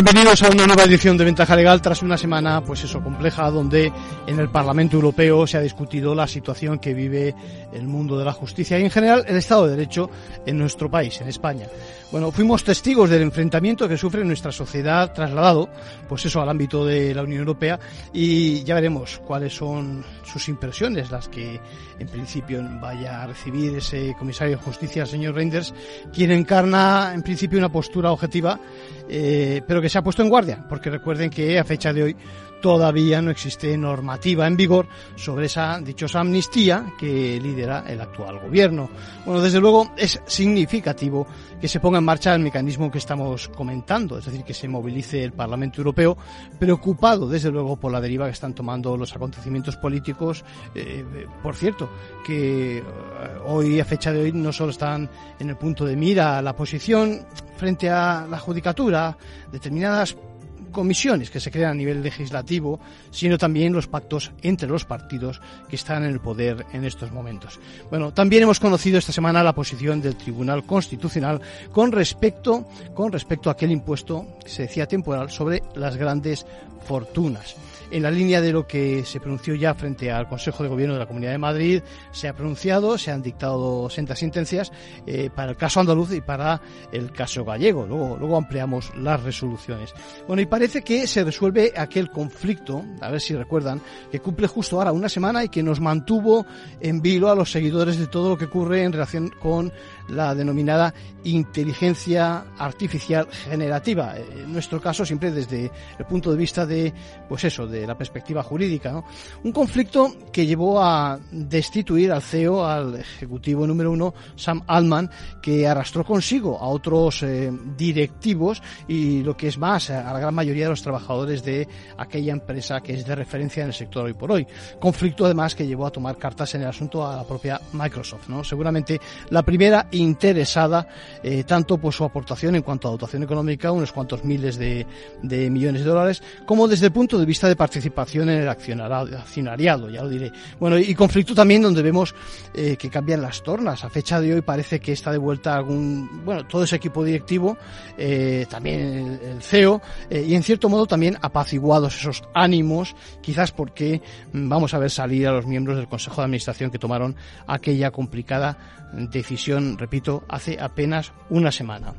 Bienvenidos a una nueva edición de Ventaja Legal tras una semana, pues eso, compleja, donde en el Parlamento Europeo se ha discutido la situación que vive el mundo de la justicia y en general el Estado de Derecho en nuestro país, en España. Bueno, fuimos testigos del enfrentamiento que sufre nuestra sociedad trasladado, pues eso, al ámbito de la Unión Europea y ya veremos cuáles son sus impresiones, las que en principio vaya a recibir ese comisario de justicia, señor Reinders, quien encarna en principio una postura objetiva, eh, pero que se ha puesto en guardia, porque recuerden que a fecha de hoy todavía no existe normativa en vigor sobre esa dichosa amnistía que lidera el actual gobierno. Bueno, desde luego es significativo que se ponga en marcha el mecanismo que estamos comentando, es decir, que se movilice el Parlamento Europeo, preocupado desde luego por la deriva que están tomando los acontecimientos políticos. Eh, por cierto, que eh, hoy, a fecha de hoy, no solo están en el punto de mira la posición frente a la judicatura, determinadas comisiones que se crean a nivel legislativo, sino también los pactos entre los partidos que están en el poder en estos momentos. Bueno, también hemos conocido esta semana la posición del Tribunal Constitucional con respecto, con respecto a aquel impuesto que se decía temporal sobre las grandes fortunas en la línea de lo que se pronunció ya frente al Consejo de Gobierno de la Comunidad de Madrid, se ha pronunciado, se han dictado sentas sentencias eh, para el caso andaluz y para el caso gallego. Luego, luego ampliamos las resoluciones. Bueno, y parece que se resuelve aquel conflicto, a ver si recuerdan, que cumple justo ahora una semana y que nos mantuvo en vilo a los seguidores de todo lo que ocurre en relación con la denominada inteligencia artificial generativa. En nuestro caso, siempre desde el punto de vista de, pues eso, de la perspectiva jurídica. Un conflicto que llevó a destituir al CEO, al ejecutivo número uno, Sam Altman, que arrastró consigo a otros eh, directivos y lo que es más, a la gran mayoría de los trabajadores de aquella empresa que es de referencia en el sector hoy por hoy. Conflicto además que llevó a tomar cartas en el asunto a la propia Microsoft. ¿no? Seguramente la primera interesada, eh, tanto por su aportación en cuanto a dotación económica, unos cuantos miles de, millones de dólares, como desde el punto de vista de participación en el accionariado, ya lo diré. Bueno, y conflicto también donde vemos eh, que cambian las tornas. A fecha de hoy parece que está de vuelta algún, bueno, todo ese equipo directivo, eh, también el, CEO, y en cierto modo también apaciguados esos ánimos, quizás porque mm, vamos a ver salir a los miembros del Consejo de Administración que tomaron aquella complicada decisión, repito, hace apenas una semana.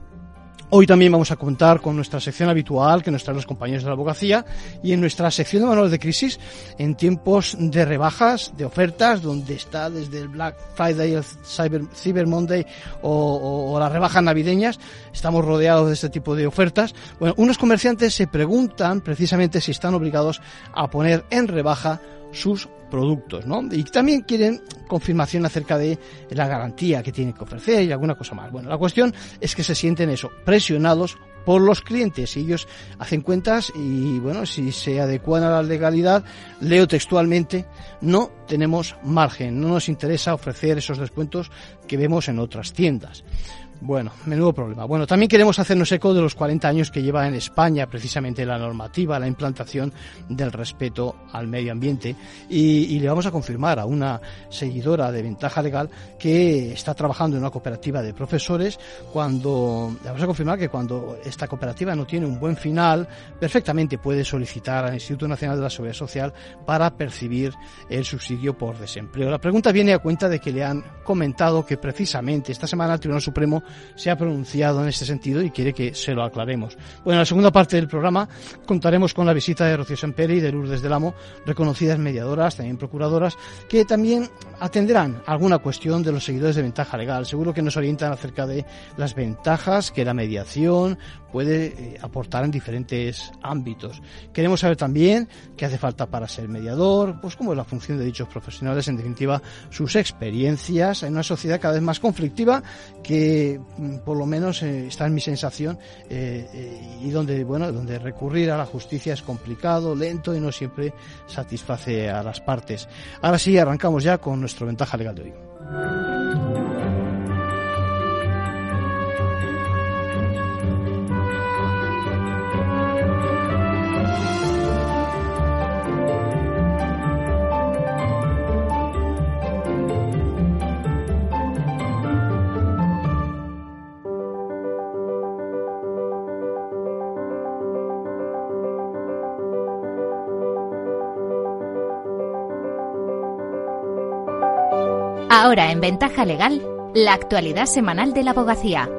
Hoy también vamos a contar con nuestra sección habitual que nos traen los compañeros de la abogacía y en nuestra sección de manuales de crisis en tiempos de rebajas, de ofertas, donde está desde el Black Friday, el Cyber, Cyber Monday o, o las rebajas navideñas, estamos rodeados de este tipo de ofertas. Bueno, unos comerciantes se preguntan precisamente si están obligados a poner en rebaja sus productos, ¿no? Y también quieren confirmación acerca de la garantía que tienen que ofrecer y alguna cosa más. Bueno, la cuestión es que se sienten eso, presionados por los clientes ellos hacen cuentas y bueno, si se adecuan a la legalidad, leo textualmente, no tenemos margen, no nos interesa ofrecer esos descuentos que vemos en otras tiendas. Bueno, menudo problema. Bueno, también queremos hacernos eco de los 40 años que lleva en España precisamente la normativa, la implantación del respeto al medio ambiente y, y, le vamos a confirmar a una seguidora de Ventaja Legal que está trabajando en una cooperativa de profesores cuando, le vamos a confirmar que cuando esta cooperativa no tiene un buen final, perfectamente puede solicitar al Instituto Nacional de la Seguridad Social para percibir el subsidio por desempleo. La pregunta viene a cuenta de que le han comentado que precisamente esta semana el Tribunal Supremo se ha pronunciado en este sentido y quiere que se lo aclaremos. Bueno, en la segunda parte del programa contaremos con la visita de Rocío Semperi y de Lourdes del Amo, reconocidas mediadoras, también procuradoras, que también atenderán alguna cuestión de los seguidores de ventaja legal. Seguro que nos orientan acerca de las ventajas que la mediación puede eh, aportar en diferentes ámbitos. Queremos saber también qué hace falta para ser mediador, pues cómo es la función de dichos profesionales, en definitiva, sus experiencias en una sociedad cada vez más conflictiva que por lo menos está en mi sensación y donde bueno donde recurrir a la justicia es complicado lento y no siempre satisface a las partes ahora sí arrancamos ya con nuestro ventaja legal de hoy en Ventaja Legal, la actualidad semanal de la abogacía.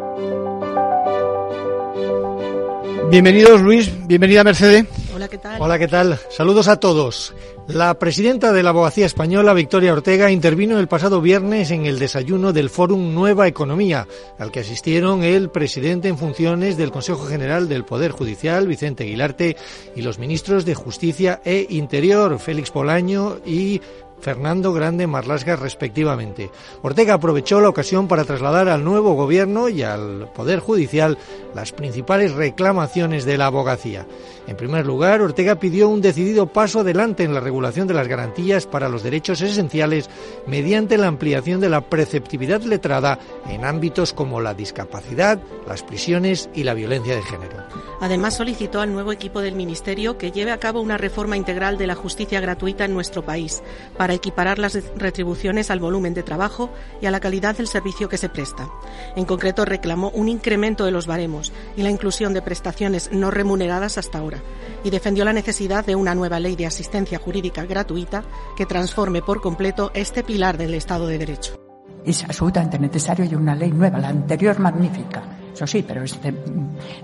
Bienvenidos Luis, bienvenida Mercedes. Hola, ¿qué tal? Hola, ¿qué tal? Saludos a todos. La presidenta de la abogacía española, Victoria Ortega, intervino el pasado viernes en el desayuno del Fórum Nueva Economía, al que asistieron el presidente en funciones del Consejo General del Poder Judicial, Vicente Aguilarte, y los ministros de Justicia e Interior, Félix Polaño y Fernando Grande Marlasca respectivamente. Ortega aprovechó la ocasión para trasladar al nuevo gobierno y al Poder Judicial las principales reclamaciones de la abogacía. En primer lugar, Ortega pidió un decidido paso adelante en la regulación de las garantías para los derechos esenciales mediante la ampliación de la preceptividad letrada en ámbitos como la discapacidad, las prisiones y la violencia de género. Además, solicitó al nuevo equipo del Ministerio que lleve a cabo una reforma integral de la justicia gratuita en nuestro país para equiparar las retribuciones al volumen de trabajo y a la calidad del servicio que se presta. En concreto, reclamó un incremento de los baremos y la inclusión de prestaciones no remuneradas hasta ahora y defendió la necesidad de una nueva ley de asistencia jurídica gratuita que transforme por completo este pilar del Estado de Derecho. Es absolutamente necesario y una ley nueva, la anterior magnífica, eso sí, pero es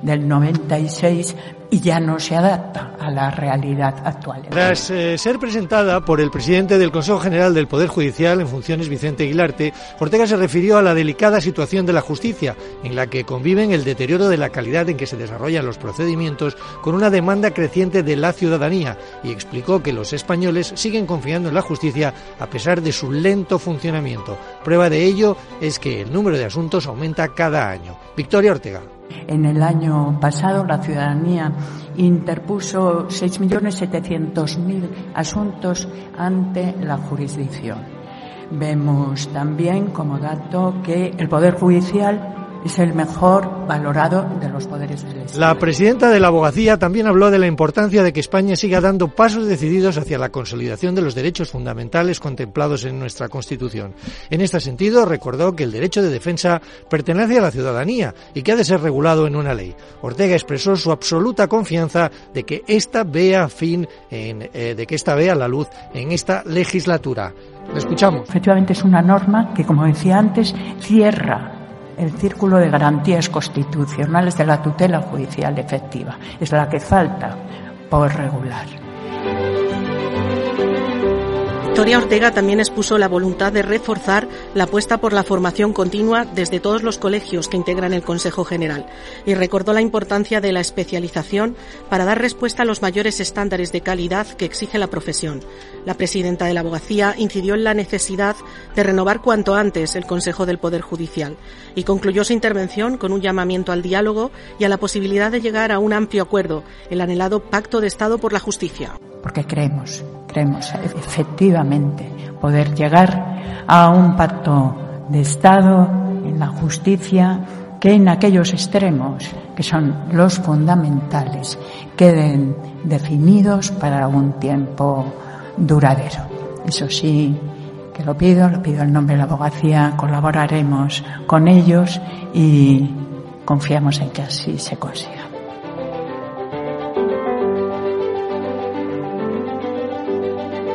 del 96 y ya no se adapta a la realidad actual. Tras eh, ser presentada por el presidente del Consejo General del Poder Judicial en funciones, Vicente Aguilarte, Ortega se refirió a la delicada situación de la justicia, en la que conviven el deterioro de la calidad en que se desarrollan los procedimientos con una demanda creciente de la ciudadanía y explicó que los españoles siguen confiando en la justicia a pesar de su lento funcionamiento. Prueba de ello es que el número de asuntos aumenta cada año. Victoria Ortega. En el año pasado la ciudadanía interpuso 6.700.000 asuntos ante la jurisdicción. Vemos también como dato que el Poder Judicial es el mejor valorado de los poderes. La presidenta de la abogacía también habló de la importancia de que España siga dando pasos decididos hacia la consolidación de los derechos fundamentales contemplados en nuestra Constitución. En este sentido, recordó que el derecho de defensa pertenece a la ciudadanía y que ha de ser regulado en una ley. Ortega expresó su absoluta confianza de que esta vea fin en, eh, de que esta vea la luz en esta legislatura. Le escuchamos. Efectivamente es una norma que, como decía antes, cierra el círculo de garantías constitucionales de la tutela judicial efectiva. Es la que falta por regular. Victoria Ortega también expuso la voluntad de reforzar la apuesta por la formación continua desde todos los colegios que integran el Consejo General y recordó la importancia de la especialización para dar respuesta a los mayores estándares de calidad que exige la profesión. La presidenta de la abogacía incidió en la necesidad de renovar cuanto antes el Consejo del Poder Judicial y concluyó su intervención con un llamamiento al diálogo y a la posibilidad de llegar a un amplio acuerdo, el anhelado Pacto de Estado por la Justicia. Porque creemos, creemos efectivamente poder llegar a un pacto de Estado en la justicia que en aquellos extremos que son los fundamentales queden definidos para un tiempo duradero. Eso sí, que lo pido, lo pido en nombre de la abogacía, colaboraremos con ellos y confiamos en que así se consiga.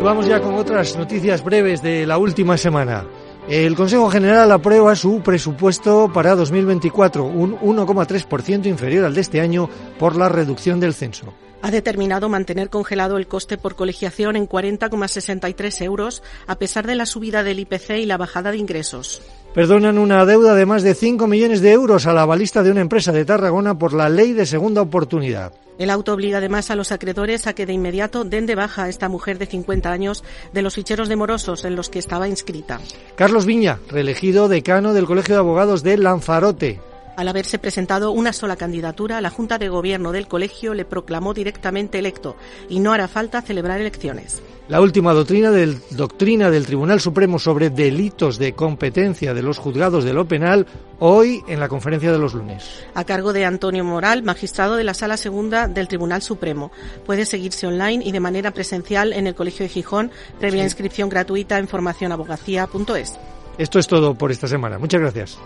Vamos ya con otras noticias breves de la última semana. El Consejo General aprueba su presupuesto para 2024, un 1,3% inferior al de este año por la reducción del censo. Ha determinado mantener congelado el coste por colegiación en 40,63 euros a pesar de la subida del IPC y la bajada de ingresos. Perdonan una deuda de más de 5 millones de euros a la balista de una empresa de Tarragona por la ley de segunda oportunidad. El auto obliga además a los acreedores a que de inmediato den de baja a esta mujer de 50 años de los ficheros de morosos en los que estaba inscrita. Carlos Viña, reelegido decano del Colegio de Abogados de Lanzarote. Al haberse presentado una sola candidatura, la Junta de Gobierno del colegio le proclamó directamente electo y no hará falta celebrar elecciones. La última doctrina del, doctrina del Tribunal Supremo sobre delitos de competencia de los juzgados de lo penal hoy en la conferencia de los lunes. A cargo de Antonio Moral, magistrado de la Sala Segunda del Tribunal Supremo. Puede seguirse online y de manera presencial en el Colegio de Gijón, previa inscripción gratuita en formacionabogacía.es. Esto es todo por esta semana. Muchas gracias.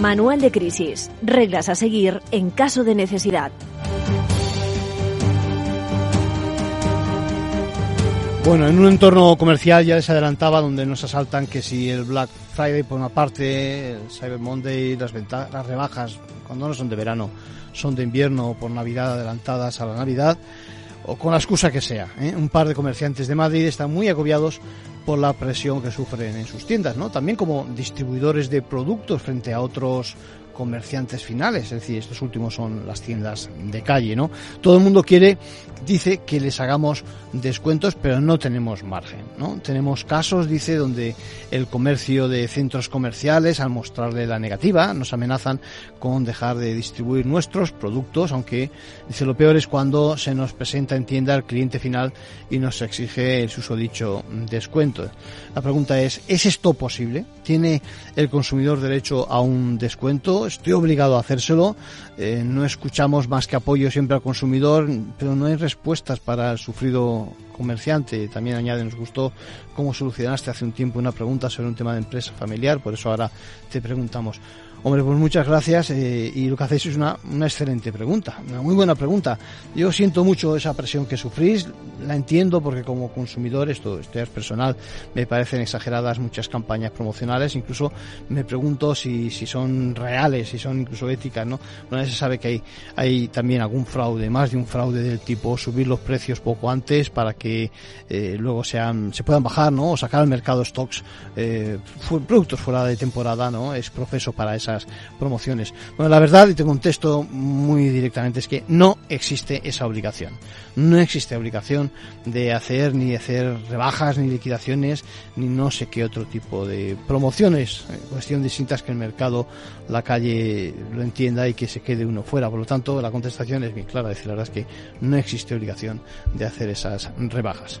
Manual de crisis. Reglas a seguir en caso de necesidad. Bueno, en un entorno comercial ya les adelantaba donde nos asaltan que si el Black Friday por una parte, el Cyber Monday, las, las rebajas, cuando no son de verano, son de invierno o por Navidad adelantadas a la Navidad, o con la excusa que sea. ¿eh? Un par de comerciantes de Madrid están muy agobiados por la presión que sufren en sus tiendas, ¿no? También como distribuidores de productos frente a otros comerciantes finales, es decir, estos últimos son las tiendas de calle, ¿no? Todo el mundo quiere, dice que les hagamos descuentos, pero no tenemos margen, ¿no? Tenemos casos, dice, donde el comercio de centros comerciales, al mostrarle la negativa, nos amenazan con dejar de distribuir nuestros productos, aunque, dice, lo peor es cuando se nos presenta en tienda el cliente final y nos exige el susodicho descuento. La pregunta es, ¿es esto posible? ¿Tiene el consumidor derecho a un descuento? Estoy obligado a hacérselo. Eh, no escuchamos más que apoyo siempre al consumidor, pero no hay respuestas para el sufrido comerciante. También añade, nos gustó cómo solucionaste hace un tiempo una pregunta sobre un tema de empresa familiar, por eso ahora te preguntamos. Hombre, pues muchas gracias eh, y lo que hacéis es una, una excelente pregunta, una muy buena pregunta. Yo siento mucho esa presión que sufrís, la entiendo porque como consumidor, esto, esto es personal, me parecen exageradas muchas campañas promocionales, incluso me pregunto si, si son reales, si son incluso éticas, ¿no? Se sabe que hay, hay también algún fraude, más de un fraude del tipo subir los precios poco antes para que eh, luego sean, se puedan bajar, ¿no? O sacar al mercado stocks, eh, productos fuera de temporada, ¿no? Es proceso para esa promociones. Bueno, la verdad, y te contesto muy directamente, es que no existe esa obligación. No existe obligación de hacer ni hacer rebajas, ni liquidaciones, ni no sé qué otro tipo de promociones. Cuestión distintas que el mercado, la calle lo entienda y que se quede uno fuera. Por lo tanto, la contestación es bien clara. Decir, la verdad es que no existe obligación de hacer esas rebajas.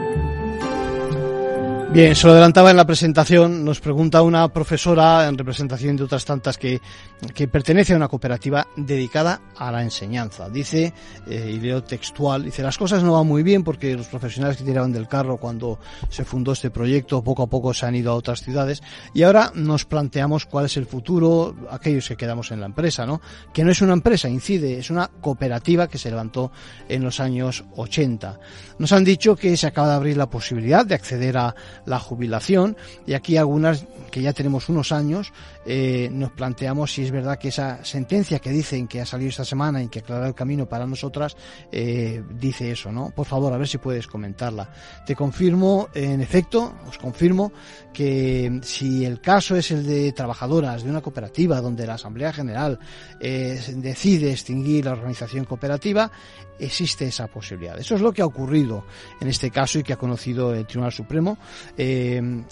Bien, se lo adelantaba en la presentación, nos pregunta una profesora en representación de otras tantas que, que pertenece a una cooperativa dedicada a la enseñanza. Dice, eh, y leo textual, dice, las cosas no van muy bien porque los profesionales que tiraban del carro cuando se fundó este proyecto poco a poco se han ido a otras ciudades y ahora nos planteamos cuál es el futuro, aquellos que quedamos en la empresa, ¿no? Que no es una empresa, incide, es una cooperativa que se levantó en los años 80. Nos han dicho que se acaba de abrir la posibilidad de acceder a la jubilación y aquí algunas que ya tenemos unos años eh, nos planteamos si es verdad que esa sentencia que dicen que ha salido esta semana y que aclara el camino para nosotras eh, dice eso, ¿no? Por favor, a ver si puedes comentarla. Te confirmo, en efecto, os confirmo que si el caso es el de trabajadoras de una cooperativa donde la Asamblea General eh, decide extinguir la organización cooperativa, existe esa posibilidad. Eso es lo que ha ocurrido en este caso y que ha conocido el Tribunal Supremo. Eh,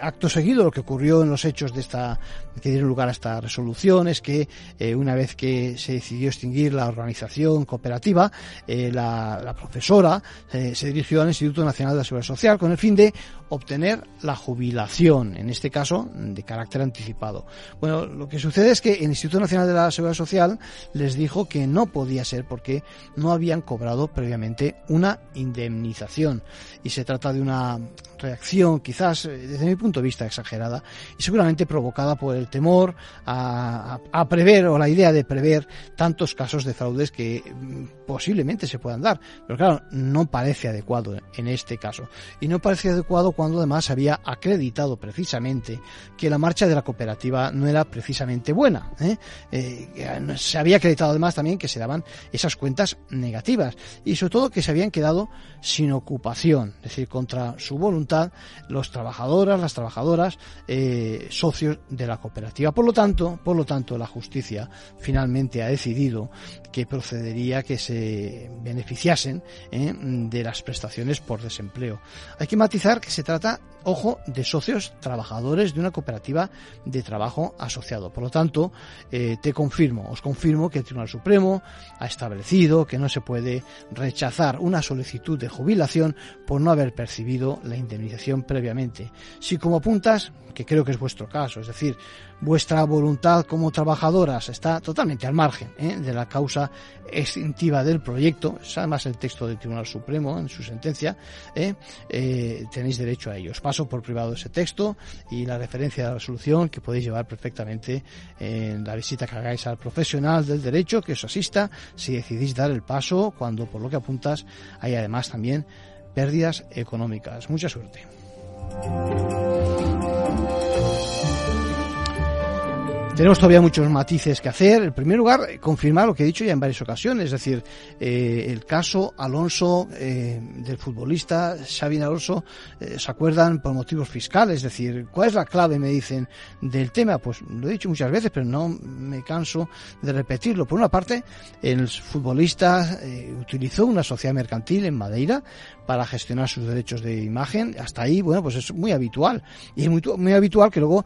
acto seguido, lo que ocurrió en los hechos de esta que dieron lugar a esta resolución es que una vez que se decidió extinguir la organización cooperativa, la, la, profesora se dirigió al Instituto Nacional de la Seguridad Social con el fin de obtener la jubilación, en este caso de carácter anticipado. Bueno, lo que sucede es que el Instituto Nacional de la Seguridad Social les dijo que no podía ser porque no habían cobrado previamente una indemnización y se trata de una reacción quizás eh, desde mi punto de vista exagerada y seguramente provocada por el temor a, prever o la idea de prever tantos casos de fraudes que mm, posiblemente se puedan dar. Pero claro, no parece adecuado en este caso. Y no parece adecuado cuando además se había acreditado precisamente que la marcha de la cooperativa no era precisamente buena. ¿eh? Eh, se había acreditado además también que se daban esas cuentas negativas y sobre todo que se habían quedado sin ocupación, es decir, contra su voluntad los trabajadoras, las trabajadoras, eh, socios de la cooperativa. Por lo tanto, por lo tanto, la justicia finalmente ha decidido que procedería que se beneficiasen eh, de las prestaciones por desempleo. Hay que matizar que se trata, ojo, de socios trabajadores de una cooperativa de trabajo asociado. Por lo tanto, eh, te confirmo, os confirmo que el Tribunal Supremo ha establecido que no se puede rechazar una solicitud de jubilación por no haber percibido la indemnización previamente. Si como apuntas, que creo que es vuestro caso, es decir, vuestra voluntad como trabajadoras está totalmente al margen ¿eh? de la causa extintiva del proyecto, además el texto del Tribunal Supremo en su sentencia, ¿eh? Eh, tenéis derecho a ello. Os paso por privado ese texto y la referencia a la resolución que podéis llevar perfectamente en la visita que hagáis al profesional del derecho que os asista si decidís dar el paso cuando por lo que apuntas hay además también pérdidas económicas. Mucha suerte. Tenemos todavía muchos matices que hacer. En primer lugar, confirmar lo que he dicho ya en varias ocasiones, es decir, eh, el caso Alonso eh, del futbolista Xavi Alonso, eh, ¿se acuerdan por motivos fiscales? Es decir, ¿cuál es la clave, me dicen, del tema? Pues lo he dicho muchas veces, pero no me canso de repetirlo. Por una parte, el futbolista utilizó una sociedad mercantil en Madeira para gestionar sus derechos de imagen. Hasta ahí, bueno, pues es muy habitual. Y es muy, muy habitual que luego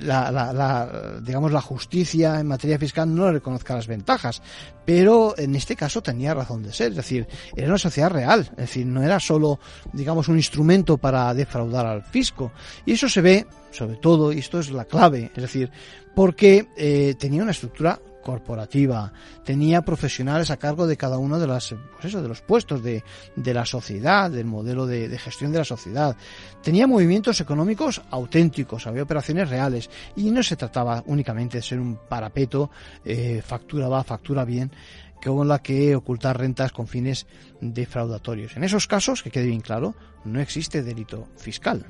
la, la, la digamos, la justicia en materia fiscal no le reconozca las ventajas. Pero en este caso tenía razón de ser, es decir, era una sociedad real, es decir, no era solo, digamos, un instrumento para defraudar al fisco. Y eso se ve, sobre todo, y esto es la clave, es decir, porque eh, tenía una estructura corporativa, tenía profesionales a cargo de cada uno de las, pues eso, de los puestos de, de la sociedad, del modelo de, gestión de la sociedad. Tenía movimientos económicos auténticos, había operaciones reales y no se trataba únicamente de ser un parapeto, eh, factura va, factura bien, con la que ocultar rentas con fines defraudatorios. En esos casos, que quede bien claro, no existe delito fiscal.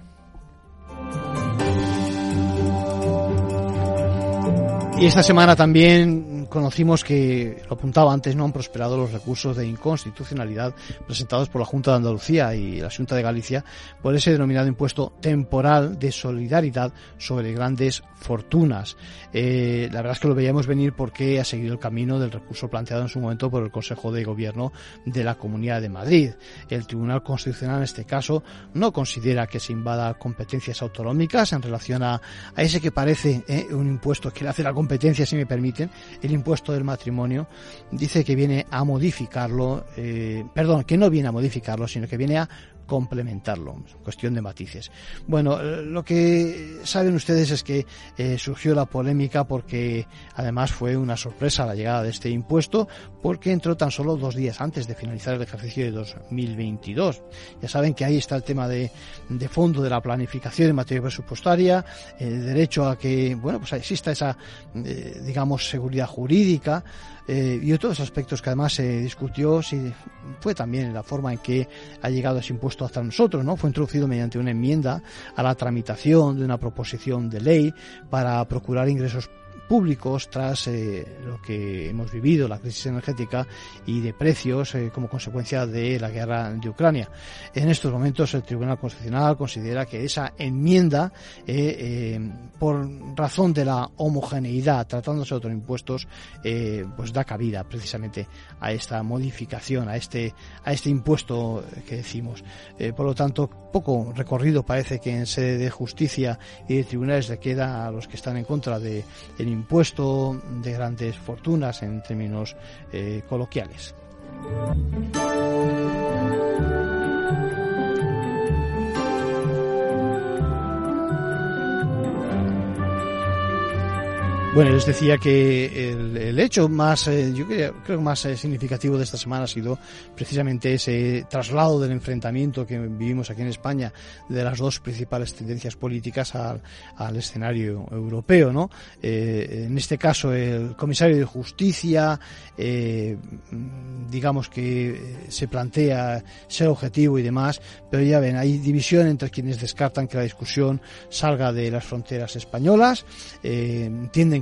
Y esta semana también conocimos que, lo apuntaba antes, no han prosperado los recursos de inconstitucionalidad presentados por la Junta de Andalucía y la Junta de Galicia por ese denominado impuesto temporal de solidaridad sobre grandes fortunas. Eh, la verdad es que lo veíamos venir porque ha seguido el camino del recurso planteado en su momento por el Consejo de Gobierno de la Comunidad de Madrid. El Tribunal Constitucional en este caso no considera que se invada competencias autonómicas en relación a, a ese que parece eh, un impuesto que le hace la competencia, si me permiten, impuesto del matrimonio, dice que viene a modificarlo, eh, perdón, que no viene a modificarlo, sino que viene a complementarlo. Cuestión de matices. Bueno, eh, lo que saben ustedes es que eh, surgió la polémica porque además fue una sorpresa la llegada de este impuesto porque entró tan solo dos días antes de finalizar el ejercicio de 2022. Ya saben que ahí está el tema de, de fondo de la planificación en materia presupuestaria, el derecho a que, bueno, pues exista esa, eh, digamos, seguridad jurídica eh, y otros aspectos que además se discutió si fue también la forma en que ha llegado ese impuesto hasta nosotros, ¿no? Fue introducido mediante una enmienda a la tramitación de una proposición de ley para procurar ingresos públicos tras lo que hemos vivido, la crisis energética y de precios como consecuencia de la guerra de Ucrania. En estos momentos el Tribunal Constitucional considera que esa enmienda, por razón de la homogeneidad, tratándose de otros impuestos, pues da cabida precisamente a esta modificación, a este, a este impuesto que decimos. Eh, por lo tanto, poco recorrido parece que en sede de justicia y de tribunales le queda a los que están en contra del impuesto de grandes fortunas en términos eh, coloquiales. Bueno, les decía que el, hecho más, eh, yo creo, creo más eh, significativo de esta semana ha sido precisamente ese traslado del enfrentamiento que vivimos aquí en España de las dos principales tendencias políticas al, al escenario europeo, ¿no? Eh, en este caso, el comisario de Justicia, digamos que se plantea ser objetivo y demás, pero ya ven, hay división entre quienes descartan que la discusión salga de las fronteras españolas,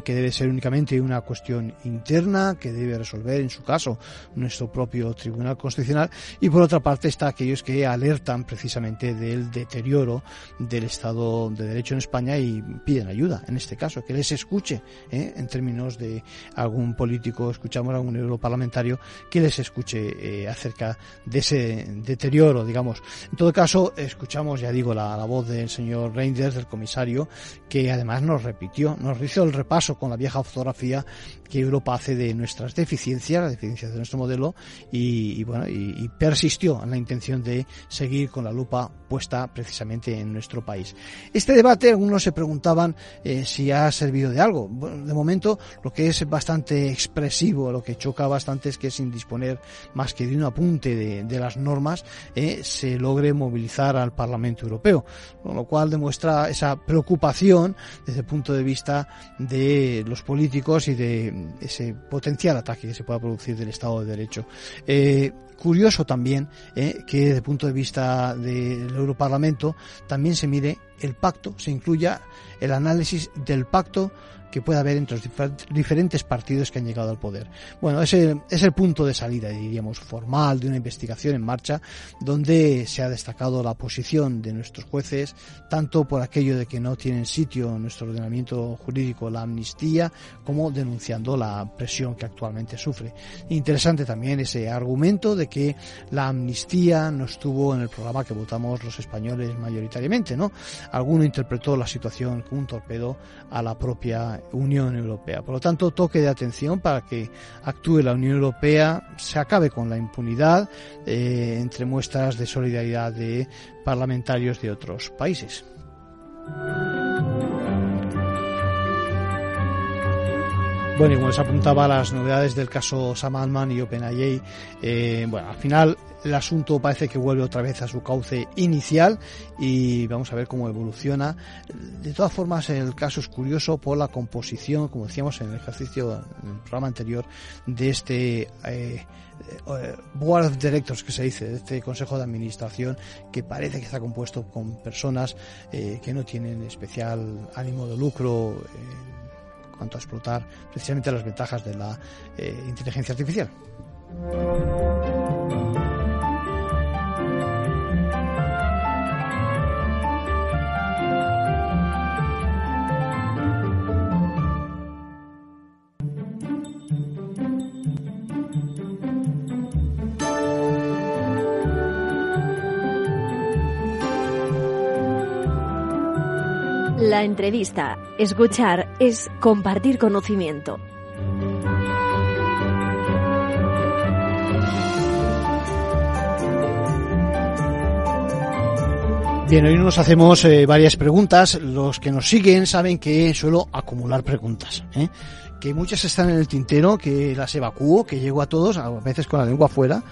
que debe ser únicamente una cuestión interna que debe resolver, en su caso, nuestro propio Tribunal Constitucional. Y por otra parte está aquellos que alertan precisamente del deterioro del Estado de Derecho en España y piden ayuda, en este caso, que les escuche, ¿eh? en términos de algún político, escuchamos a algún europarlamentario, que les escuche eh, acerca de ese deterioro, digamos. En todo caso, escuchamos, ya digo, la, la voz del señor Reinders, del comisario, que además nos repitió, nos hizo el repaso con la vieja fotografía que Europa hace de nuestras deficiencias, las deficiencias de nuestro modelo, y, bueno, y, persistió en la intención de seguir con la lupa puesta precisamente en nuestro país. Este debate, algunos se preguntaban eh, si ha servido de algo. de momento, lo que es bastante expresivo, lo que choca bastante es que sin disponer más que de un apunte de, las normas, eh, se logre movilizar al Parlamento Europeo, con lo cual demuestra esa preocupación desde el punto de vista de los políticos y de ese potencial ataque que se pueda producir del Estado de Derecho. Eh, curioso también eh, que desde el punto de vista del Europarlamento también se mire el pacto, se incluya el análisis del pacto que pueda haber entre los diferentes partidos que han llegado al poder. Bueno, ese es el punto de salida, diríamos, formal de una investigación en marcha, donde se ha destacado la posición de nuestros jueces, tanto por aquello de que no tienen sitio en nuestro ordenamiento jurídico la amnistía, como denunciando la presión que actualmente sufre. Interesante también ese argumento de que la amnistía no estuvo en el programa que votamos los españoles mayoritariamente, ¿no? Alguno interpretó la situación como un torpedo a la propia Unión Europea. Por lo tanto, toque de atención para que actúe la Unión Europea, se acabe con la impunidad eh, entre muestras de solidaridad de parlamentarios de otros países. Bueno, y como les apuntaba, las novedades del caso Sam Altman y OpenAI, eh, bueno, al final el asunto parece que vuelve otra vez a su cauce inicial y vamos a ver cómo evoluciona. De todas formas, el caso es curioso por la composición, como decíamos en el ejercicio, en el programa anterior, de este eh, eh, Board of Directors que se dice, de este Consejo de Administración, que parece que está compuesto con personas eh, que no tienen especial ánimo de lucro en cuanto a explotar precisamente las ventajas de la inteligencia artificial. La entrevista, escuchar, es compartir conocimiento. Bien, hoy nos hacemos eh, varias preguntas. Los que nos siguen saben que suelo acumular preguntas. ¿eh? Que muchas están en el tintero, que las evacuo, que llego a todos, a veces con la lengua afuera.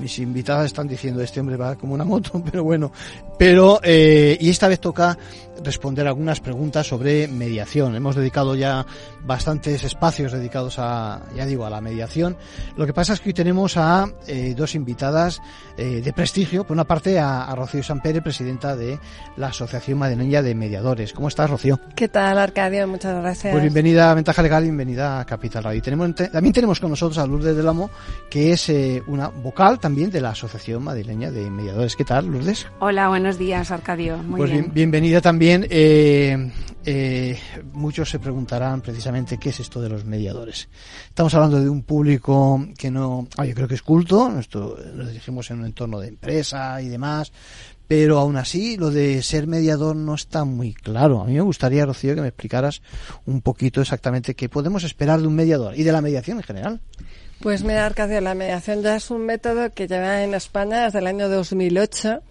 Mis invitadas están diciendo, este hombre va como una moto, pero bueno. Pero, eh, y esta vez toca responder algunas preguntas sobre mediación. Hemos dedicado ya bastantes espacios dedicados a, ya digo, a la mediación. Lo que pasa es que hoy tenemos a eh, dos invitadas eh, de prestigio. Por una parte, a, a Rocío Sampere, presidenta de la Asociación Madrileña de Mediadores. ¿Cómo estás, Rocío? ¿Qué tal, Arcadio? Muchas gracias. Pues bienvenida a Ventaja Legal, bienvenida Capital Radio. Tenemos, también tenemos con nosotros a Lourdes del Amo, que es eh, una vocal también de la Asociación Madrileña de Mediadores. ¿Qué tal, Lourdes? Hola, buenos días, Arcadio. Muy pues bien. bienvenida también. Eh, eh, muchos se preguntarán precisamente qué es esto de los mediadores. Estamos hablando de un público que no, ah, yo creo que es culto, esto, nos dirigimos en un entorno de empresa y demás, pero aún así lo de ser mediador no está muy claro. A mí me gustaría, Rocío, que me explicaras un poquito exactamente qué podemos esperar de un mediador y de la mediación en general. Pues mira, Arcadio, la mediación ya es un método que lleva en España desde el año 2008.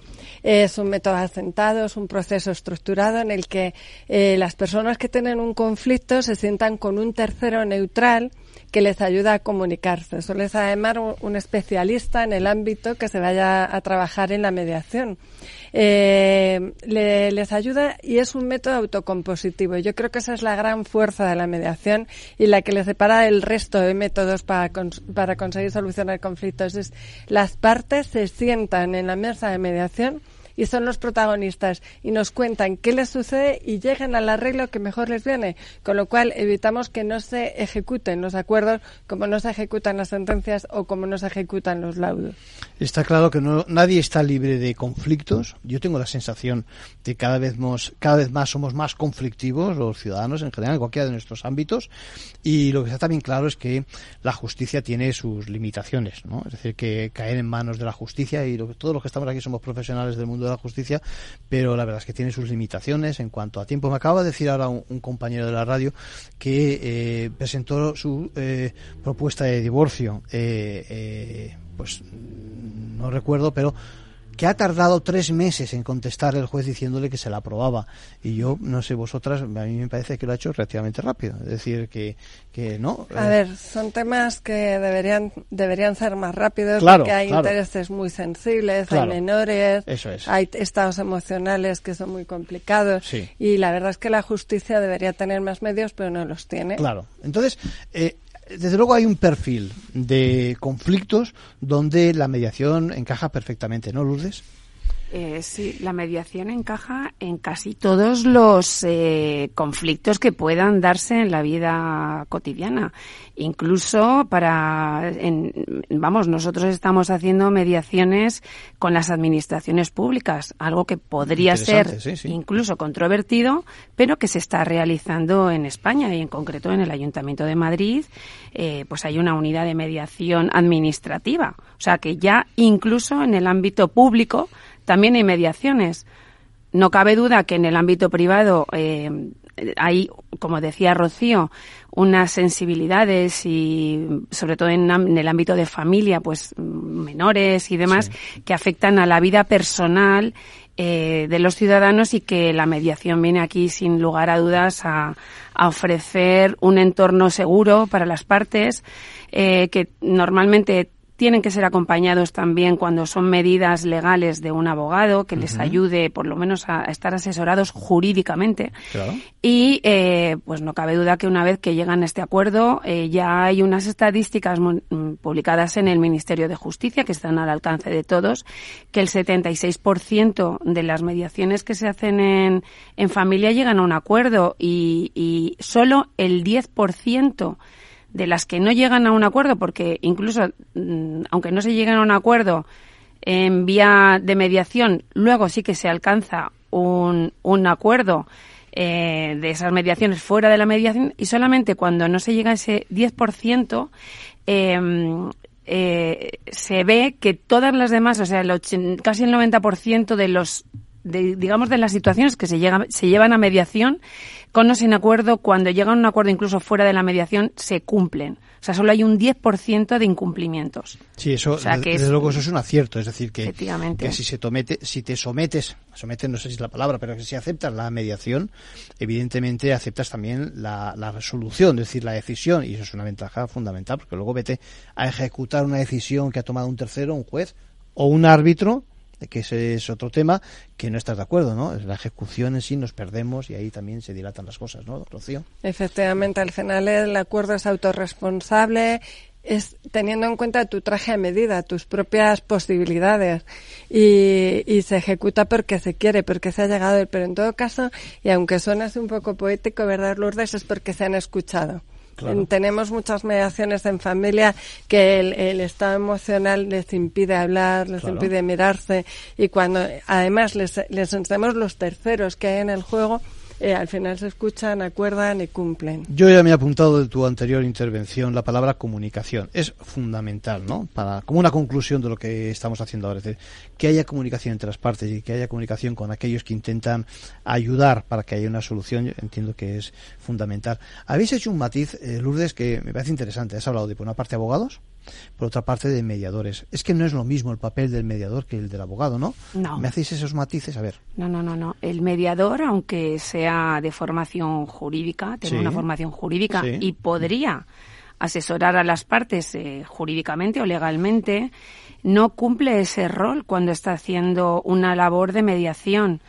Es un método asentado, es un proceso estructurado en el que eh, las personas que tienen un conflicto se sientan con un tercero neutral que les ayuda a comunicarse. Suele además un especialista en el ámbito que se vaya a trabajar en la mediación. Eh, le, les ayuda y es un método autocompositivo. Yo creo que esa es la gran fuerza de la mediación y la que le separa del resto de métodos para, para conseguir solucionar conflictos. Es las partes se sientan en la mesa de mediación y son los protagonistas y nos cuentan qué les sucede y llegan al arreglo que mejor les viene, con lo cual evitamos que no se ejecuten los acuerdos como no se ejecutan las sentencias o como no se ejecutan los laudos. Está claro que no, nadie está libre de conflictos. Yo tengo la sensación de que cada vez, más, cada vez más somos más conflictivos los ciudadanos en general, en cualquiera de nuestros ámbitos. Y lo que está también claro es que la justicia tiene sus limitaciones, ¿no? Es decir, que caer en manos de la justicia y lo, todos los que estamos aquí somos profesionales del mundo de la justicia, pero la verdad es que tiene sus limitaciones en cuanto a tiempo. Me acaba de decir ahora un, compañero de la radio que eh, presentó su eh, propuesta de divorcio. Eh, pues no recuerdo, pero que ha tardado tres meses en contestar el juez diciéndole que se la aprobaba. Y yo, no sé vosotras, a mí me parece que lo ha hecho relativamente rápido. Es decir, que, que no. A ver, son temas que deberían, deberían ser más rápidos porque hay intereses muy sensibles, hay menores, hay estados emocionales que son muy complicados. Y la verdad es que la justicia debería tener más medios, pero no los tiene. Claro. Entonces, eh, desde luego hay un perfil de conflictos donde la mediación encaja perfectamente, ¿no, Lourdes? Eh, sí, la mediación encaja en casi todos los eh, conflictos que puedan darse en la vida cotidiana. Incluso para, vamos, nosotros estamos haciendo mediaciones con las administraciones públicas, algo que podría ser incluso controvertido, pero que se está realizando en España y en concreto en el Ayuntamiento de Madrid, eh, pues hay una unidad de mediación administrativa. O sea que ya incluso en el ámbito público también hay mediaciones. No cabe duda que en el ámbito privado eh, hay, como decía Rocío, unas sensibilidades y sobre todo en, el ámbito de familia, pues menores y demás, que afectan a la vida personal eh, de los ciudadanos y que la mediación viene aquí sin lugar a dudas a, ofrecer un entorno seguro para las partes eh, que normalmente tienen que ser acompañados también cuando son medidas legales de un abogado que les ayude por lo menos a estar asesorados jurídicamente. Y eh, pues no cabe duda que una vez que llegan a este acuerdo eh, ya hay unas estadísticas mm, publicadas en el Ministerio de Justicia que están al alcance de todos, que el 76% de las mediaciones que se hacen en, en familia llegan a un acuerdo y, y solo el 10% de las que no llegan a un acuerdo, porque incluso mm, aunque no se lleguen a un acuerdo en vía de mediación, luego sí que se alcanza un, un acuerdo eh, de esas mediaciones fuera de la mediación y solamente cuando no se llega a ese 10%, eh, eh, se ve que todas las demás, o sea, el casi el 90% de los, de, digamos, de las situaciones que se, llega, se llevan a mediación, con o sin acuerdo, cuando llegan a un acuerdo incluso fuera de la mediación, se cumplen. O O sea, solo hay un 10% de incumplimientos. Sí, eso, desde luego, eso es un acierto. Es decir, que, que si, se tomete, si te sometes, sometes no sé si es la palabra, pero que si aceptas la mediación, evidentemente aceptas también la, la resolución, es decir, la decisión, y eso es una ventaja fundamental, porque luego vete a ejecutar una decisión que ha tomado un tercero, un juez o un árbitro, que ese es otro tema, que no estás de acuerdo, ¿no? La ejecución en sí nos perdemos y ahí también se dilatan las cosas, ¿no, Rocío? Efectivamente, al final el acuerdo es autorresponsable, es teniendo en cuenta tu traje a medida, tus propias posibilidades y, se ejecuta porque se quiere, porque se ha llegado. Pero en todo caso, y aunque suene un poco poético, ¿verdad, Lourdes? Es porque se han escuchado. Tenemos muchas mediaciones en familia que el, estado emocional les impide hablar, les impide mirarse y cuando además les, les enseñamos los terceros que hay en el juego, eh, al final se escuchan, acuerdan y cumplen. Yo ya me he apuntado de tu anterior intervención la palabra comunicación. Es fundamental, ¿no? Para, como una conclusión de lo que estamos haciendo ahora. Es decir, que haya comunicación entre las partes y que haya comunicación con aquellos que intentan ayudar para que haya una solución. Entiendo que es fundamental. Habéis hecho un matiz, eh, Lourdes, que me parece interesante. Has hablado de, por una parte, abogados por otra parte de mediadores. Es que no es lo mismo el papel del mediador que el del abogado, ¿no? No. ¿Me hacéis esos matices? A ver. No, no, no, no. El mediador, aunque sea de formación jurídica, tiene una formación jurídica y podría asesorar a las partes eh, jurídicamente o legalmente, no cumple ese rol cuando está haciendo una labor de mediación.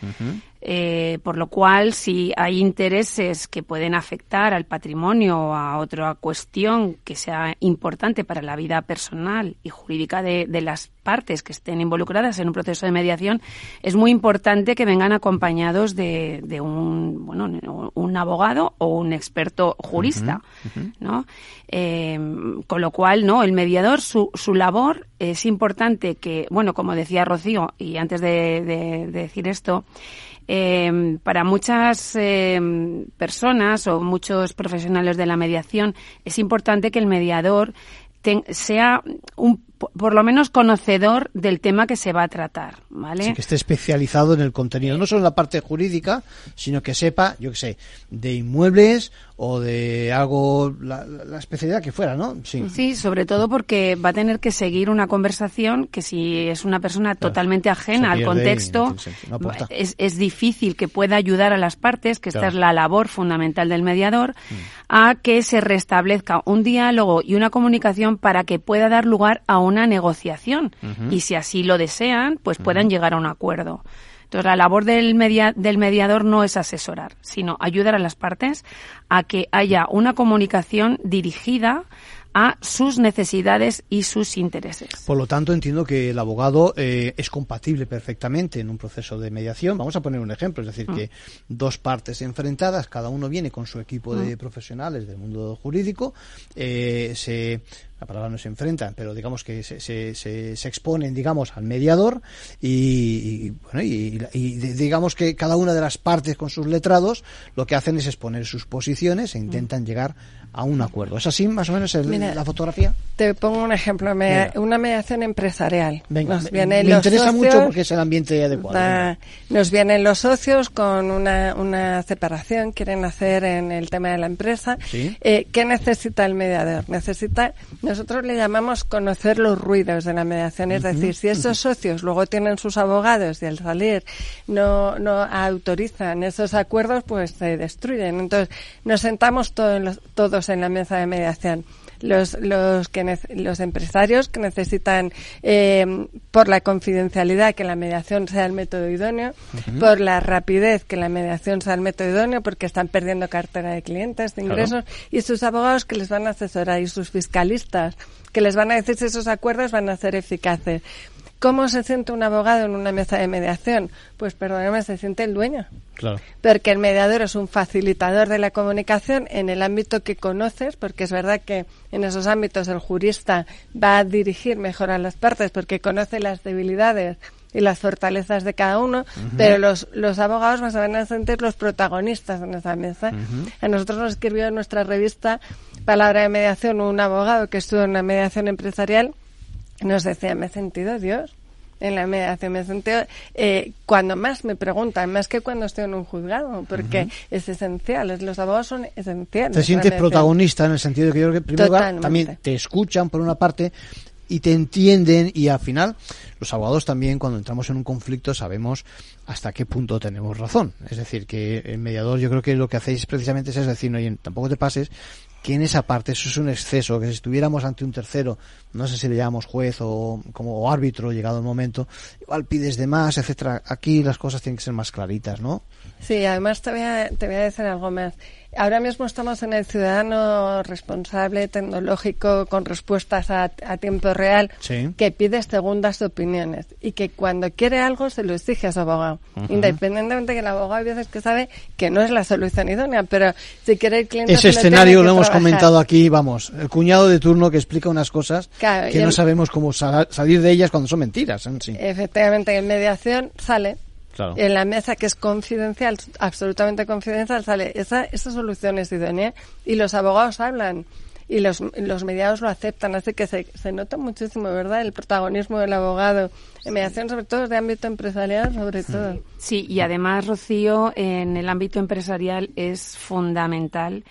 Eh, por lo cual, si hay intereses que pueden afectar al patrimonio o a otra cuestión que sea importante para la vida personal y jurídica de, las partes que estén involucradas en un proceso de mediación, es muy importante que vengan acompañados de, un, bueno, un abogado o un experto jurista, ¿no? Eh, con lo cual, no, el mediador, su, su labor es importante que, bueno, como decía Rocío, y antes de decir esto, eh, para muchas eh, personas o muchos profesionales de la mediación es importante que el mediador sea un por lo menos conocedor del tema que se va a tratar, ¿vale? Que esté especializado en el contenido, no solo en la parte jurídica, sino que sepa, yo qué sé, de inmuebles o de algo, la, especialidad que fuera, ¿no? Sí. sí, sobre todo porque va a tener que seguir una conversación que si es una persona totalmente ajena al contexto, es, es, difícil que pueda ayudar a las partes, que esta es la labor fundamental del mediador, mm. a que se restablezca un diálogo y una comunicación para que pueda dar lugar a una negociación y si así lo desean, pues puedan llegar a un acuerdo. Entonces, la labor del, del mediador no es asesorar, sino ayudar a las partes a que haya una comunicación dirigida a sus necesidades y sus intereses. Por lo tanto, entiendo que el abogado eh, es compatible perfectamente en un proceso de mediación. Vamos a poner un ejemplo, es decir, mm. que dos partes enfrentadas, cada uno viene con su equipo de mm. profesionales del mundo jurídico, eh, se la palabra no se enfrentan, pero digamos que se, se, se, exponen, digamos, al mediador y, bueno, y, digamos que cada una de las partes con sus letrados lo que hacen es exponer sus posiciones e intentan llegar a un acuerdo. ¿Es así más o menos la fotografía? Te pongo un ejemplo, una mediación empresarial. Venga, nos vienen me, interesa mucho porque es el ambiente adecuado. nos vienen los socios con una, una separación, quieren hacer en el tema de la empresa. Eh, ¿Qué necesita el mediador? Necesita, nosotros le llamamos conocer los ruidos de la mediación, es decir, si esos socios luego tienen sus abogados y al salir no, no autorizan esos acuerdos, pues se destruyen. Entonces, nos sentamos todos, todos en la mesa de mediación. Los, los, que los empresarios que necesitan, eh, por la confidencialidad, que la mediación sea el método idóneo, por la rapidez, que la mediación sea el método idóneo, porque están perdiendo cartera de clientes, de ingresos, y sus abogados que les van a asesorar, y sus fiscalistas que les van a decir si esos acuerdos van a ser eficaces. ¿Cómo se siente un abogado en una mesa de mediación? Pues perdóname, se siente el dueño. Claro. Porque el mediador es un facilitador de la comunicación en el ámbito que conoces, porque es verdad que en esos ámbitos el jurista va a dirigir mejor a las partes porque conoce las debilidades y las fortalezas de cada uno, pero los, los abogados se van a sentir los protagonistas en esa mesa. A nosotros nos escribió en nuestra revista Palabra de Mediación un abogado que estuvo en una mediación empresarial nos decía, me he sentido Dios. en la mediación. Me sentido, eh, cuando más me preguntan, más que cuando estoy en un juzgado, porque es esencial, los abogados son esenciales. Te sientes protagonista en el sentido de que yo creo que primero también te escuchan por una parte y te entienden y al final los abogados también cuando entramos en un conflicto sabemos hasta qué punto tenemos razón. Es decir, que el mediador yo creo que lo que hacéis precisamente es decir, oye, tampoco te pases que en esa parte eso es un exceso, que si estuviéramos ante un tercero, no sé si le llamamos juez o como árbitro llegado el momento, igual pides de más, etcétera. Aquí las cosas tienen que ser más claritas, ¿no? Sí, además te voy a, te voy a decir algo más. Ahora mismo estamos en el ciudadano responsable, tecnológico, con respuestas a, tiempo real, que pide segundas opiniones y que cuando quiere algo se lo exige a su abogado. Independientemente de que el abogado a veces que sabe que no es la solución idónea, pero si quiere el cliente... Ese escenario lo hemos comentado aquí, vamos, el cuñado de turno que explica unas cosas que no sabemos cómo salir de ellas cuando son mentiras. Sí. Efectivamente, en mediación sale en la mesa que es confidencial, absolutamente confidencial, sale esa, esa solución es idónea y los abogados hablan y los, los mediados lo aceptan, así que se, se nota muchísimo, ¿verdad? El protagonismo del abogado en mediación, sobre todo de ámbito empresarial, sobre todo. Sí, y además, Rocío, en el ámbito empresarial es fundamental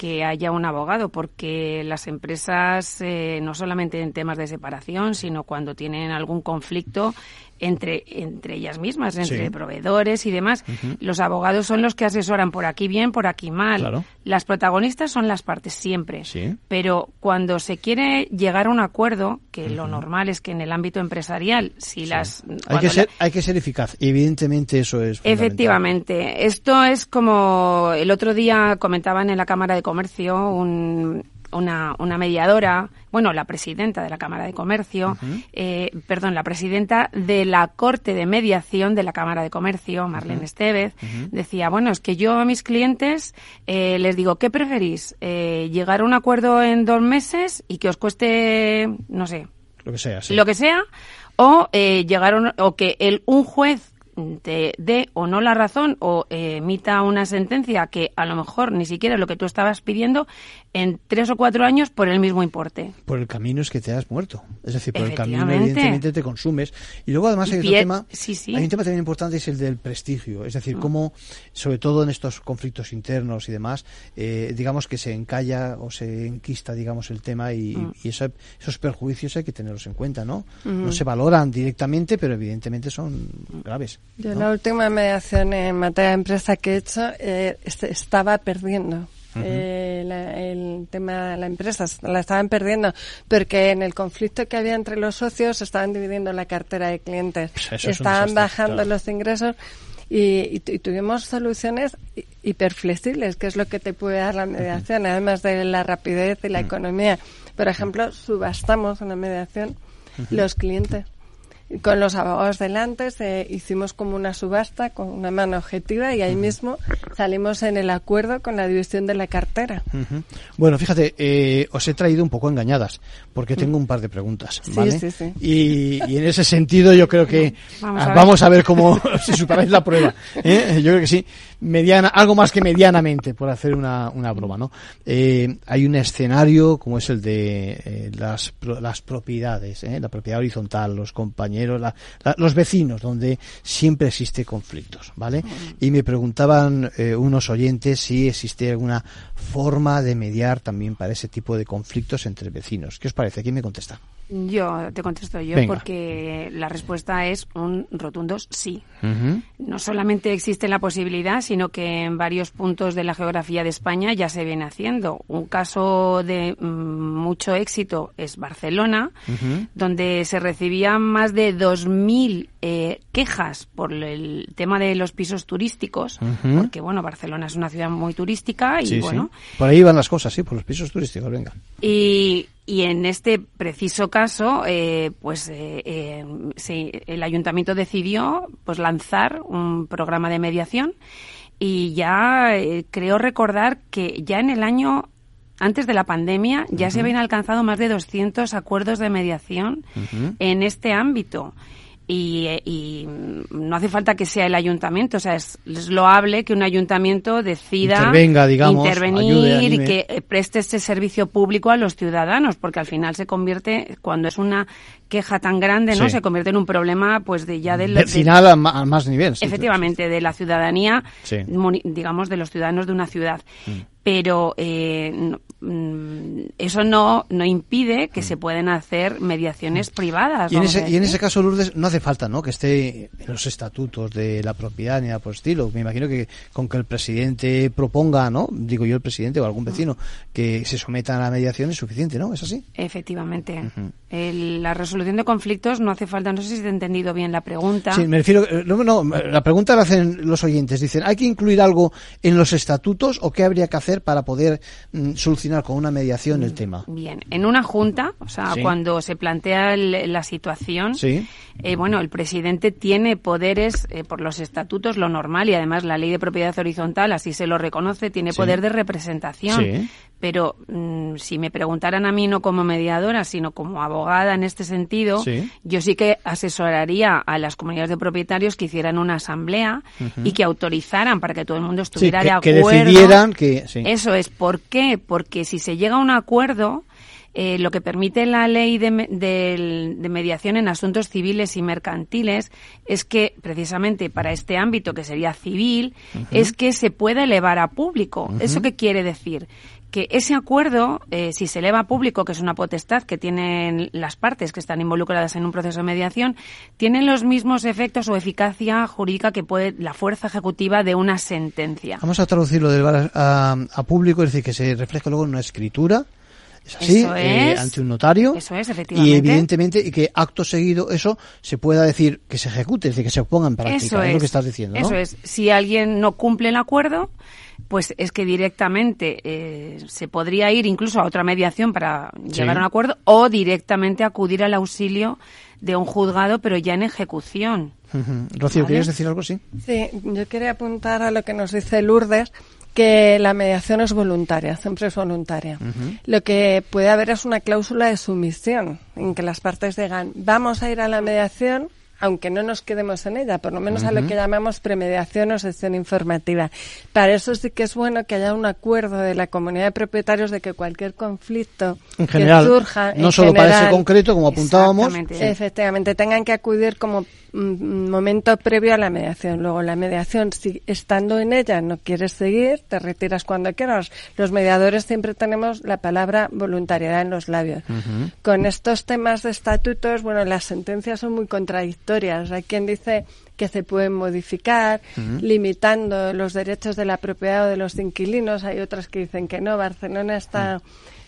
que haya un abogado, porque las empresas, eh, no solamente en temas de separación, sino cuando tienen algún conflicto, entre, entre ellas mismas, entre proveedores y demás. Los abogados son los que asesoran por aquí bien, por aquí mal. Las protagonistas son las partes siempre. Pero cuando se quiere llegar a un acuerdo, que lo normal es que en el ámbito empresarial, si las... Hay que, ser, hay que ser eficaz, evidentemente eso es. Efectivamente. Esto es como el otro día comentaban en la Cámara de Comercio un una, una mediadora, bueno, la presidenta de la Cámara de Comercio, eh, perdón, la presidenta de la Corte de Mediación de la Cámara de Comercio, Marlene Estevez, decía, bueno, es que yo a mis clientes eh, les digo, ¿qué preferís? Eh, ¿Llegar a un acuerdo en dos meses y que os cueste, no sé, lo que sea, lo que sea o llegar o que el, un juez te dé o no la razón o emita una sentencia que a lo mejor ni siquiera es lo que tú estabas pidiendo en tres o cuatro años por el mismo importe. Por el camino es que te has muerto. Es decir, por el camino evidentemente te consumes. Y luego además hay otro tema, hay un tema también importante es el del prestigio. Es decir, mm. cómo, sobre todo en estos conflictos internos y demás, eh, digamos que se encalla o se enquista, digamos, el tema y, mm. esos perjuicios hay que tenerlos en cuenta, ¿no? No se valoran directamente, pero evidentemente son graves. Yo la última mediación en materia de empresa que he hecho eh, estaba perdiendo. Eh, el tema de la empresa, la estaban perdiendo, porque en el conflicto que había entre los socios estaban dividiendo la cartera de clientes, pues estaban bajando los ingresos y, tuvimos soluciones hiperflexibles, que es lo que te puede dar la mediación, además de la rapidez y la economía. Por ejemplo, subastamos en la mediación los clientes con los abogados delante hicimos como una subasta con una mano objetiva y ahí mismo salimos en el acuerdo con la división de la cartera. Bueno, fíjate, eh, os he traído un poco engañadas porque tengo un par de preguntas, ¿vale? Sí, sí, y, y, en ese sentido yo creo que vamos a ver, cómo si superáis la prueba. ¿eh? Yo creo que sí mediana, algo más que medianamente, por hacer una, una broma, ¿no? Eh, hay un escenario como es el de eh, las, las propiedades, ¿eh? la propiedad horizontal, los compañeros, los vecinos, donde siempre existe conflictos, ¿vale? Y me preguntaban eh, unos oyentes si existe alguna forma de mediar también para ese tipo de conflictos entre vecinos. ¿Qué os parece? ¿Quién me contesta? Yo te contesto yo porque la respuesta es un rotundo sí. No solamente existe la posibilidad, sino que en varios puntos de la geografía de España ya se viene haciendo. Un caso de mm, mucho éxito es Barcelona, donde se recibían más de 2.000 eh, quejas por el tema de los pisos turísticos, porque bueno, Barcelona es una ciudad muy turística y bueno. Por ahí van las cosas, sí, por los pisos turísticos, venga. Y y en este preciso caso, eh, pues eh, eh el ayuntamiento decidió pues lanzar un programa de mediación y ya eh, creo recordar que ya en el año antes de la pandemia ya se habían alcanzado más de 200 acuerdos de mediación en este ámbito. Y, no hace falta que sea el ayuntamiento, o sea, es, loable que un ayuntamiento decida intervenir y que eh, preste este servicio público a los ciudadanos, porque al final se convierte, cuando es una queja tan grande, ¿no? Se convierte en un problema, pues, de ya del... Vecinal al más nivel. efectivamente, de la ciudadanía, digamos, de los ciudadanos de una ciudad. Mm pero eh, mm, eso no, no impide que se pueden hacer mediaciones privadas. Y en, ese, y en ese caso, Lourdes, no hace falta ¿no? que esté en los estatutos de la propiedad ni nada por estilo. Me imagino que con que el presidente proponga, ¿no? digo yo el presidente o algún vecino, que se someta a la mediación es suficiente, ¿no? ¿Es así? Efectivamente. la resolución de conflictos no hace falta, no sé si he entendido bien la pregunta. Sí, me refiero, eh, no, no, la pregunta la hacen los oyentes. Dicen, ¿hay que incluir algo en los estatutos o qué habría que hacer? Para poder mm, solucionar con una mediación el tema? Bien, en una junta, o sea, cuando se plantea la situación, eh, bueno, el presidente tiene poderes eh, por los estatutos, lo normal, y además la ley de propiedad horizontal así se lo reconoce, tiene poder de representación. Pero mm, si me preguntaran a mí no como mediadora, sino como abogada en este sentido, yo sí que asesoraría a las comunidades de propietarios que hicieran una asamblea y que autorizaran para que todo el mundo estuviera de acuerdo. Que decidieran que... Eso es. ¿Por qué? Porque si se llega a un acuerdo, eh, lo que permite la ley de, mediación en asuntos civiles y mercantiles es que, precisamente para este ámbito, que sería civil, es que se pueda elevar a público. ¿Eso qué quiere decir? Que ese acuerdo, eh, si se eleva a público, que es una potestad que tienen las partes que están involucradas en un proceso de mediación, tiene los mismos efectos o eficacia jurídica que puede la fuerza ejecutiva de una sentencia. Vamos a traducirlo del a, a, público, es decir, que se refleja luego en una escritura. Es así, eh, ante un notario. Eso es, efectivamente. Y evidentemente, y que acto seguido eso se pueda decir que se ejecute, es decir, que se ponga en práctica. Eso es, lo que estás diciendo. Eso es. Si alguien no cumple el acuerdo, pues es que directamente eh, se podría ir incluso a otra mediación para llegar a un acuerdo o directamente acudir al auxilio de un juzgado, pero ya en ejecución. Rocío, ¿quieres decir algo? Sí. Sí, yo quería apuntar a lo que nos dice Lourdes, que la mediación es voluntaria, siempre es voluntaria. Lo que puede haber es una cláusula de sumisión, en que las partes digan, vamos a ir a la mediación aunque no nos quedemos en ella, por lo menos a lo que llamamos premediación o sección informativa. Para eso sí que es bueno que haya un acuerdo de la comunidad de propietarios de que cualquier conflicto en general, que surja, no solo para ese concreto, como apuntábamos, efectivamente, tengan que acudir como momento previo a la mediación. Luego la mediación, si estando en ella no quieres seguir, te retiras cuando quieras. Los mediadores siempre tenemos la palabra voluntariedad en los labios. Con estos temas de estatutos, bueno, las sentencias son muy contradictorias. Hay quien dice que se pueden modificar, limitando los derechos de la propiedad o de los inquilinos. Hay otras que dicen que no. Barcelona está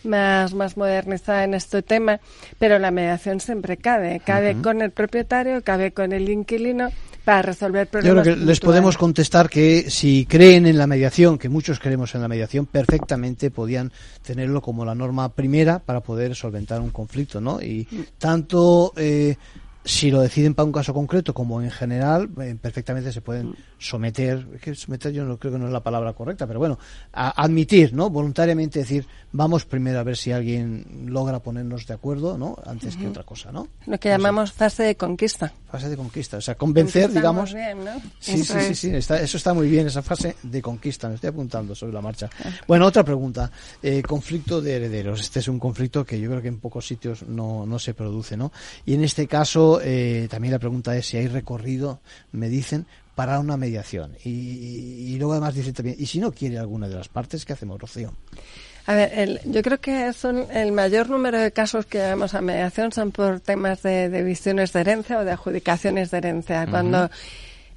más, más modernizada en este tema, pero la mediación siempre cabe. Cabe con el propietario, cabe con el inquilino para resolver problemas. Yo creo que les podemos contestar que si creen en la mediación, que muchos creemos en la mediación, perfectamente podían tenerlo como la norma primera para poder solventar un conflicto, ¿no? Y mm. tanto eh, si lo deciden para un caso concreto como en general, eh, perfectamente se pueden mm. someter, es que someter yo no creo que no es la palabra correcta, pero bueno, a admitir, ¿no? Voluntariamente decir, vamos primero a ver si alguien logra ponernos de acuerdo, ¿no? Antes que otra cosa, ¿no? Lo que llamamos fase de conquista. Fase de conquista, o sea, convencer, digamos. Sí, sí, sí, sí, está, eso está muy bien, esa fase de conquista, me estoy apuntando sobre la marcha. Bueno, otra pregunta, eh, conflicto de herederos. Este es un conflicto que yo creo que en pocos sitios no, no se produce, ¿no? Y en este caso, eh, también la pregunta es si hay recorrido, me dicen, para una mediación. Y, luego además dicen también, ¿y si no quiere alguna de las partes, qué hacemos, Rocío? A ver, yo creo que son el mayor número de casos que llevamos a mediación son por temas de, divisiones de herencia o de adjudicaciones de herencia. Cuando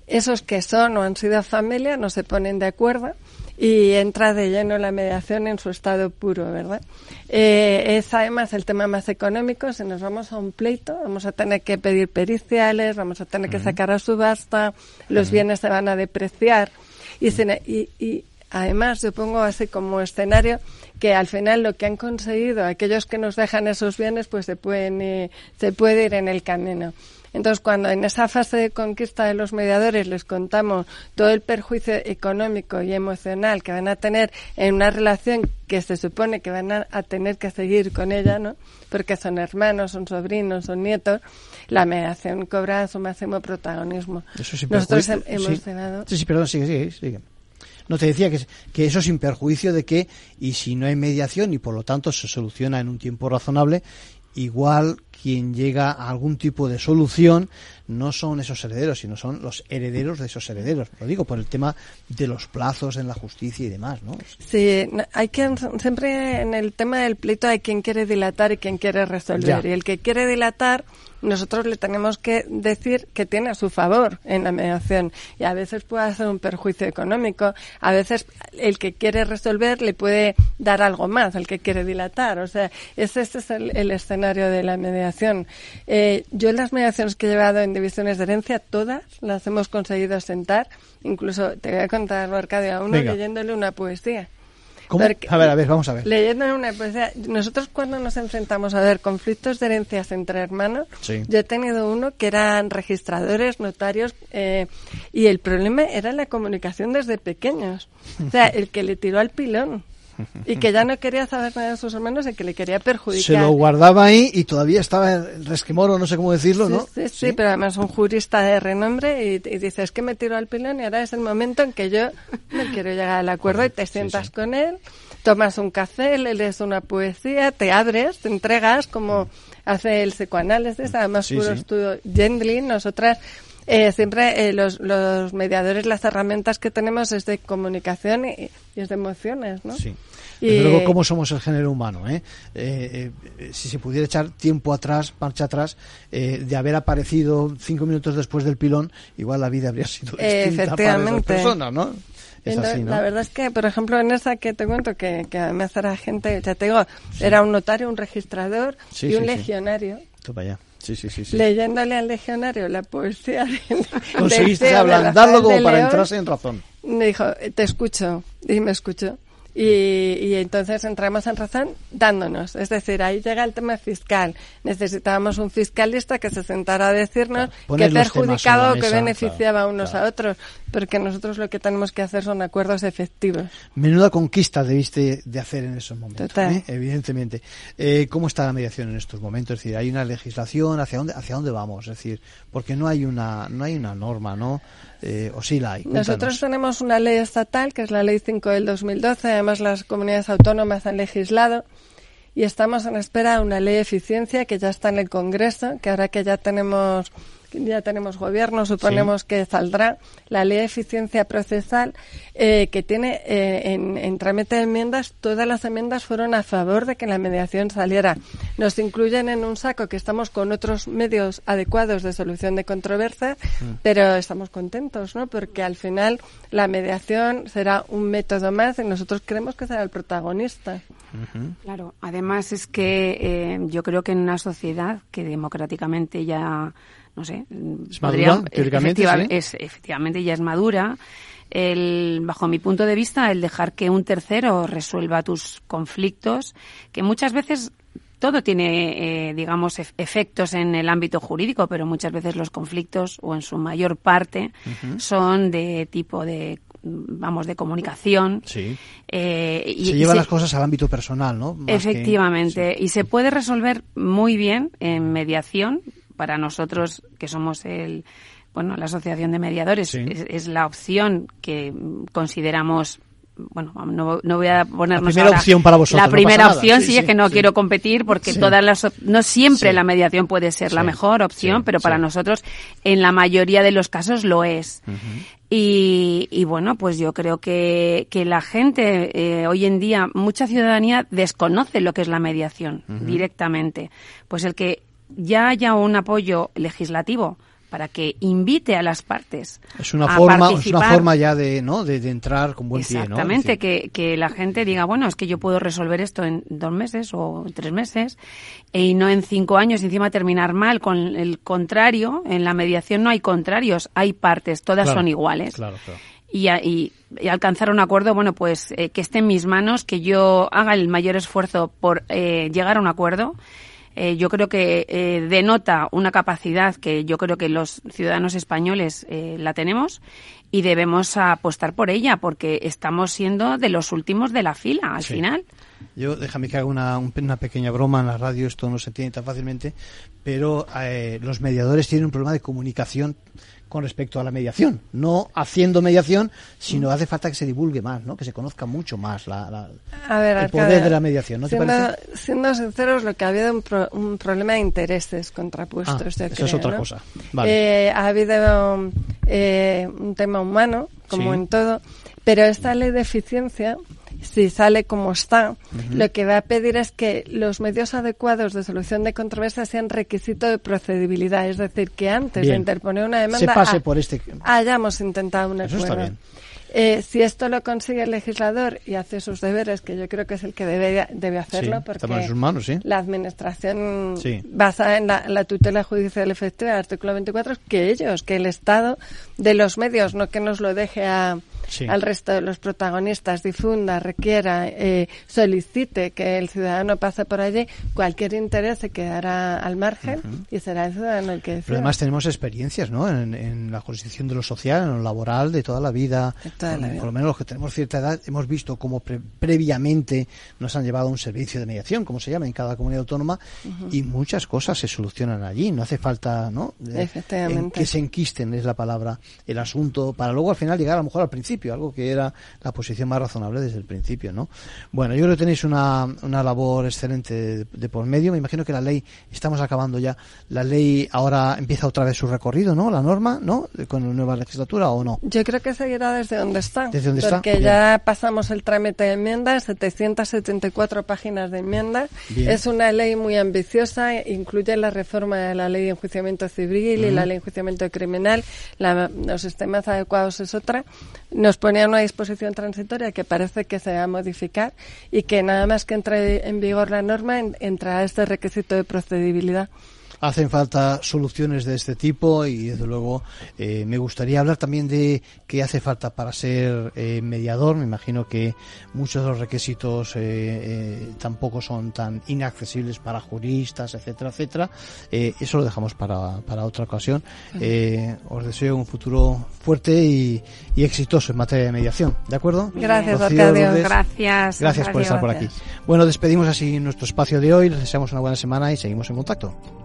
esos que son o han sido familia no se ponen de acuerdo y entra de lleno la mediación en su estado puro, ¿verdad? Eh, es además el tema más económico. Si nos vamos a un pleito, vamos a tener que pedir periciales, vamos a tener que sacar a subasta, los bienes se van a depreciar y, y, además yo pongo así como escenario que al final lo que han conseguido aquellos que nos dejan esos bienes pues se pueden se puede ir en el camino. Entonces, cuando en esa fase de conquista de los mediadores les contamos todo el perjuicio económico y emocional que van a tener en una relación que se supone que van a, tener que seguir con ella, ¿no? Porque son hermanos, son sobrinos, son nietos, la mediación cobra su máximo protagonismo. Eso Nosotros hemos sí. Sí, perdón, sigue, sigue, sigue. No te decía que, que eso sin perjuicio de que, y si no hay mediación y por lo tanto se soluciona en un tiempo razonable, igual quien llega a algún tipo de solución no son esos herederos, sino son los herederos de esos herederos. Lo digo por el tema de los plazos en la justicia y demás, ¿no? Sí, hay que siempre en el tema del pleito hay quien quiere dilatar y quien quiere resolver. Y el que quiere dilatar nosotros le tenemos que decir que tiene a su favor en la mediación y a veces puede hacer un perjuicio económico, a veces el que quiere resolver le puede dar algo más, el que quiere dilatar, o sea, ese, es el, escenario de la mediación. Eh, yo las mediaciones que he llevado en divisiones de herencia, todas las hemos conseguido sentar, incluso te voy a contar, Arcadio, a uno leyéndole una poesía. A ver, a ver, vamos a ver. Leyendo una poesía, nosotros cuando nos enfrentamos a ver conflictos de herencias entre hermanos, yo he tenido uno que eran registradores, notarios, eh, y el problema era la comunicación desde pequeños. O sea, el que le tiró al pilón y que ya no quería saber nada de sus hermanos y que le quería perjudicar. Se lo guardaba ahí y todavía estaba en resquemoro, no sé cómo decirlo, ¿no? Sí, sí, pero además un jurista de renombre y, dice, es que me tiró al pilón y ahora es el momento en que yo no quiero llegar al acuerdo y te sientas con él, tomas un café, le lees una poesía, te abres, te entregas como hace el psicoanálisis, además puro estudio Gendlin, nosotras eh, siempre eh, los, los, mediadores, las herramientas que tenemos es de comunicación y, es de emociones, ¿no? Sí. Y luego, ¿cómo somos el género humano? Eh? eh? Eh, si se pudiera echar tiempo atrás, marcha atrás, de haber aparecido cinco minutos después del pilón, igual la vida habría sido distinta para esas personas, ¿no? Es así, ¿no? La verdad es que, por ejemplo, en esa que te cuento, que, que me hace la gente, ya te digo, era un notario, un registrador y un legionario. Toma ya. Sí, sí, sí, Leyéndole al legionario la poesía de, Conseguiste ablandarlo como para entrarse en razón. Me dijo, te escucho. Y me escuchó. Y, y, entonces entramos en razón dándonos. Es decir, ahí llega el tema fiscal. Necesitábamos un fiscalista que se sentara a decirnos qué perjudicado o qué beneficiaba unos a otros, porque nosotros lo que tenemos que hacer son acuerdos efectivos. Menuda conquista debiste de hacer en esos momentos, ¿eh? evidentemente. Eh, ¿Cómo está la mediación en estos momentos? Es decir, ¿hay una legislación? ¿Hacia dónde, hacia dónde vamos? Es decir, porque no hay una, no hay una norma, ¿no? Eh, o sí la hay. Nosotros tenemos una ley estatal, que es la Ley 5 del 2012. Además, las comunidades autónomas han legislado y estamos en espera de una ley de eficiencia que ya está en el Congreso, que ahora que ya tenemos ya tenemos gobierno, suponemos que saldrá la ley de eficiencia procesal eh, que tiene eh, en, trámite de enmiendas, todas las enmiendas fueron a favor de que la mediación saliera. Nos incluyen en un saco que estamos con otros medios adecuados de solución de controversias, mm. pero estamos contentos, ¿no? Porque al final la mediación será un método más y nosotros creemos que será el protagonista. Claro, además es que eh, yo creo que en una sociedad que democráticamente ya no sé, ¿Es madura, es, efectivamente ya es madura. El, bajo mi punto de vista, el dejar que un tercero resuelva tus conflictos, que muchas veces todo tiene, eh, digamos, efectos en el ámbito jurídico, pero muchas veces los conflictos, o en su mayor parte, son de tipo de vamos, de comunicación. Sí. Eh, y, se llevan las cosas al ámbito personal, ¿no? efectivamente. Y se puede resolver muy bien en mediación, para nosotros, que somos el, bueno, la Asociación de Mediadores, es, la opción que consideramos bueno, no, no, voy a ponernos la primera opción para vosotros. La primera opción sí, es que no quiero competir porque todas las no siempre la mediación puede ser la mejor opción, pero para nosotros en la mayoría de los casos lo es. y, y, bueno, pues yo creo que, que la gente eh, hoy en día, mucha ciudadanía desconoce lo que es la mediación directamente. Pues el que ya haya un apoyo legislativo para que invite a las partes. Es una forma, es una forma ya de, ¿no? de, entrar con buen pie, Exactamente, que, que la gente diga, bueno, es que yo puedo resolver esto en dos meses o tres meses y no en cinco años y encima terminar mal. Con el contrario, en la mediación no hay contrarios, hay partes, todas son iguales. Claro, claro. y, y, alcanzar un acuerdo, bueno, pues eh, que esté en mis manos, que yo haga el mayor esfuerzo por eh, llegar a un acuerdo. Eh, yo creo que denota una capacidad que yo creo que los ciudadanos españoles la tenemos y debemos apostar por ella porque estamos siendo de los últimos de la fila al final. Yo, déjame que haga una, una, pequeña broma en la radio, esto no se entiende tan fácilmente, pero los mediadores tienen un problema de comunicación con respecto a la mediación. No haciendo mediación, sino hace falta que se divulgue más, ¿no? que se conozca mucho más la, el poder de la mediación. ¿no siendo, te siendo sinceros, lo que ha habido un, un problema de intereses contrapuestos. Ah, eso es otra cosa. Eh, ha habido eh, un tema humano, como en todo, pero esta ley de eficiencia si sale como está, lo que va a pedir es que los medios adecuados de solución de controversias sean requisito de procedibilidad, es decir, que antes de interponer una demanda pase por este... hayamos intentado un acuerdo. Eh, si esto lo consigue el legislador y hace sus deberes, que yo creo que es el que debe, debe hacerlo, porque la administración basada en la, tutela judicial efectiva, el artículo 24, es que ellos, que el Estado de los medios, no que nos lo deje a, al resto de los protagonistas, difunda, requiera, eh, solicite que el ciudadano pase por allí, cualquier interés se quedará al margen y será el ciudadano el que decida. Pero además tenemos experiencias ¿no? en, la jurisdicción de lo social, en lo laboral, de toda la vida. por, lo menos los que tenemos cierta edad hemos visto cómo previamente nos han llevado a un servicio de mediación, como se llama en cada comunidad autónoma, y muchas cosas se solucionan allí. No hace falta ¿no? que se enquisten, es la palabra, el asunto, para luego al final llegar a lo mejor al principio algo que era la posición más razonable desde el principio, ¿no? Bueno, yo creo que tenéis una, una labor excelente de, por medio. Me imagino que la ley, estamos acabando ya, la ley ahora empieza otra vez su recorrido, ¿no? La norma, ¿no? Con la nueva legislatura o no. Yo creo que seguirá desde donde está. Desde donde porque está. ya pasamos el trámite de enmiendas, 774 páginas de enmiendas. Es una ley muy ambiciosa, incluye la reforma de la ley de enjuiciamiento civil y la ley de enjuiciamiento criminal. los sistemas adecuados es otra nos ponía una disposición transitoria que parece que se va a modificar y que nada más que entre en vigor la norma entra este requisito de procedibilidad hacen falta soluciones de este tipo y desde luego eh, me gustaría hablar también de qué hace falta para ser eh, mediador. Me imagino que muchos de los requisitos eh, tampoco son tan inaccesibles para juristas, etcétera, etcétera. eso lo dejamos para, para otra ocasión. os deseo un futuro fuerte y, exitoso en materia de mediación. ¿De acuerdo? Gracias, Arcadio. Gracias. Gracias por estar por aquí. Bueno, despedimos así nuestro espacio de hoy. Les deseamos una buena semana y seguimos en contacto.